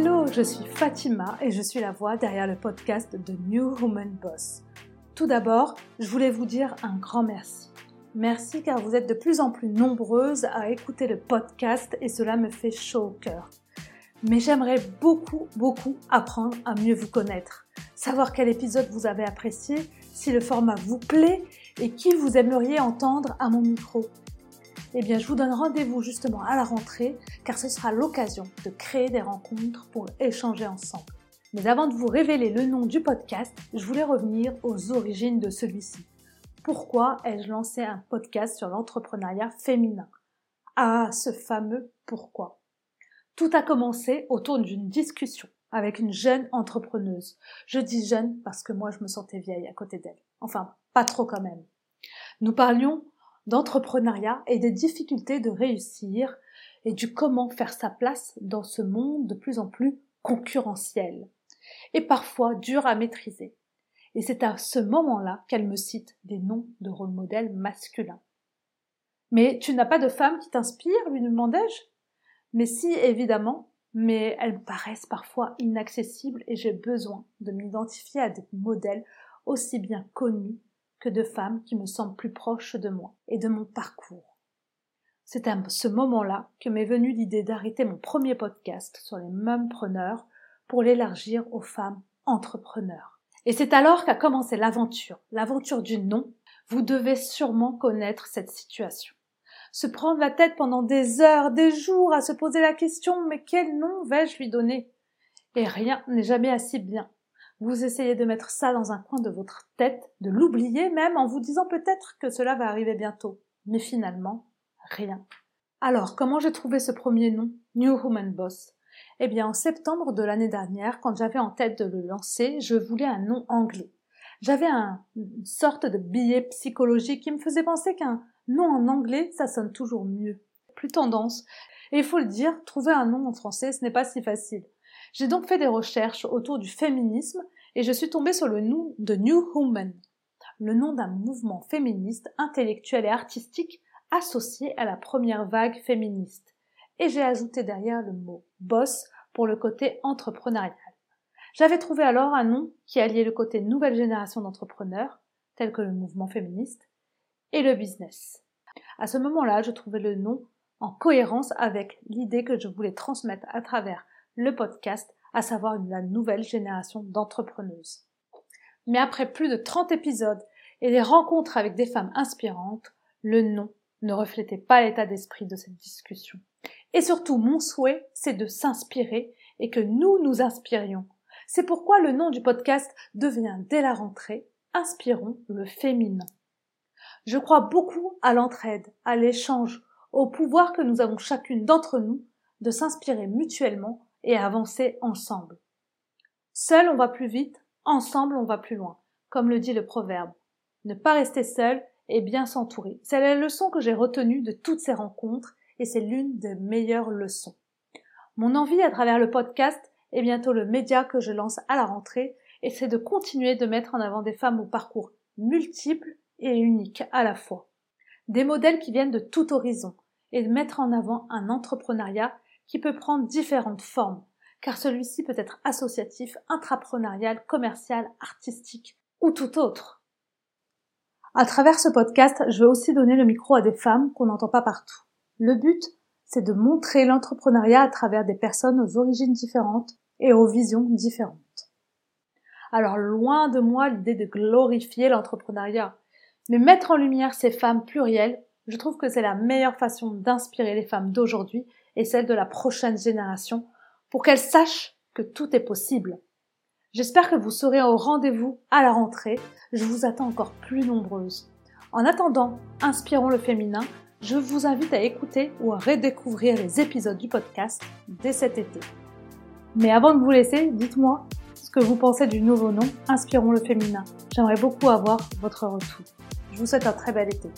Hello, je suis Fatima et je suis la voix derrière le podcast de New Woman Boss. Tout d'abord, je voulais vous dire un grand merci. Merci car vous êtes de plus en plus nombreuses à écouter le podcast et cela me fait chaud au cœur. Mais j'aimerais beaucoup, beaucoup apprendre à mieux vous connaître, savoir quel épisode vous avez apprécié, si le format vous plaît et qui vous aimeriez entendre à mon micro eh bien, je vous donne rendez-vous justement à la rentrée, car ce sera l'occasion de créer des rencontres pour échanger ensemble. Mais avant de vous révéler le nom du podcast, je voulais revenir aux origines de celui-ci. Pourquoi ai-je lancé un podcast sur l'entrepreneuriat féminin? Ah, ce fameux pourquoi. Tout a commencé autour d'une discussion avec une jeune entrepreneuse. Je dis jeune parce que moi je me sentais vieille à côté d'elle. Enfin, pas trop quand même. Nous parlions d'entrepreneuriat et des difficultés de réussir et du comment faire sa place dans ce monde de plus en plus concurrentiel et parfois dur à maîtriser. Et c'est à ce moment-là qu'elle me cite des noms de rôle modèles masculins. Mais tu n'as pas de femme qui t'inspire, lui demandai-je? Mais si, évidemment, mais elles me paraissent parfois inaccessibles et j'ai besoin de m'identifier à des modèles aussi bien connus que de femmes qui me semblent plus proches de moi et de mon parcours. C'est à ce moment-là que m'est venue l'idée d'arrêter mon premier podcast sur les preneurs pour l'élargir aux femmes entrepreneurs. Et c'est alors qu'a commencé l'aventure, l'aventure du nom. Vous devez sûrement connaître cette situation. Se prendre la tête pendant des heures, des jours à se poser la question mais quel nom vais-je lui donner? Et rien n'est jamais assez bien. Vous essayez de mettre ça dans un coin de votre tête, de l'oublier même en vous disant peut-être que cela va arriver bientôt. Mais finalement, rien. Alors, comment j'ai trouvé ce premier nom, New Human Boss? Eh bien, en septembre de l'année dernière, quand j'avais en tête de le lancer, je voulais un nom anglais. J'avais un, une sorte de billet psychologique qui me faisait penser qu'un nom en anglais, ça sonne toujours mieux. Plus tendance. Et il faut le dire, trouver un nom en français, ce n'est pas si facile. J'ai donc fait des recherches autour du féminisme et je suis tombée sur le nom de New Woman, le nom d'un mouvement féministe intellectuel et artistique associé à la première vague féministe. Et j'ai ajouté derrière le mot boss pour le côté entrepreneurial. J'avais trouvé alors un nom qui alliait le côté nouvelle génération d'entrepreneurs, tel que le mouvement féministe, et le business. À ce moment-là, je trouvais le nom en cohérence avec l'idée que je voulais transmettre à travers le podcast, à savoir la nouvelle génération d'entrepreneuses. Mais après plus de 30 épisodes et des rencontres avec des femmes inspirantes, le nom ne reflétait pas l'état d'esprit de cette discussion. Et surtout, mon souhait, c'est de s'inspirer et que nous nous inspirions. C'est pourquoi le nom du podcast devient dès la rentrée Inspirons le féminin. Je crois beaucoup à l'entraide, à l'échange, au pouvoir que nous avons chacune d'entre nous de s'inspirer mutuellement et avancer ensemble. Seul on va plus vite, ensemble on va plus loin, comme le dit le proverbe. Ne pas rester seul et bien s'entourer. C'est la leçon que j'ai retenue de toutes ces rencontres et c'est l'une des meilleures leçons. Mon envie à travers le podcast est bientôt le média que je lance à la rentrée et c'est de continuer de mettre en avant des femmes au parcours multiples et uniques à la fois. Des modèles qui viennent de tout horizon et de mettre en avant un entrepreneuriat qui peut prendre différentes formes, car celui-ci peut être associatif, intrapreneurial, commercial, artistique ou tout autre. À travers ce podcast, je veux aussi donner le micro à des femmes qu'on n'entend pas partout. Le but, c'est de montrer l'entrepreneuriat à travers des personnes aux origines différentes et aux visions différentes. Alors loin de moi l'idée de glorifier l'entrepreneuriat, mais mettre en lumière ces femmes plurielles, je trouve que c'est la meilleure façon d'inspirer les femmes d'aujourd'hui et celle de la prochaine génération pour qu'elles sachent que tout est possible. J'espère que vous serez au rendez-vous à la rentrée. Je vous attends encore plus nombreuses. En attendant, inspirons le féminin. Je vous invite à écouter ou à redécouvrir les épisodes du podcast dès cet été. Mais avant de vous laisser, dites-moi ce que vous pensez du nouveau nom Inspirons le féminin. J'aimerais beaucoup avoir votre retour. Je vous souhaite un très bel été.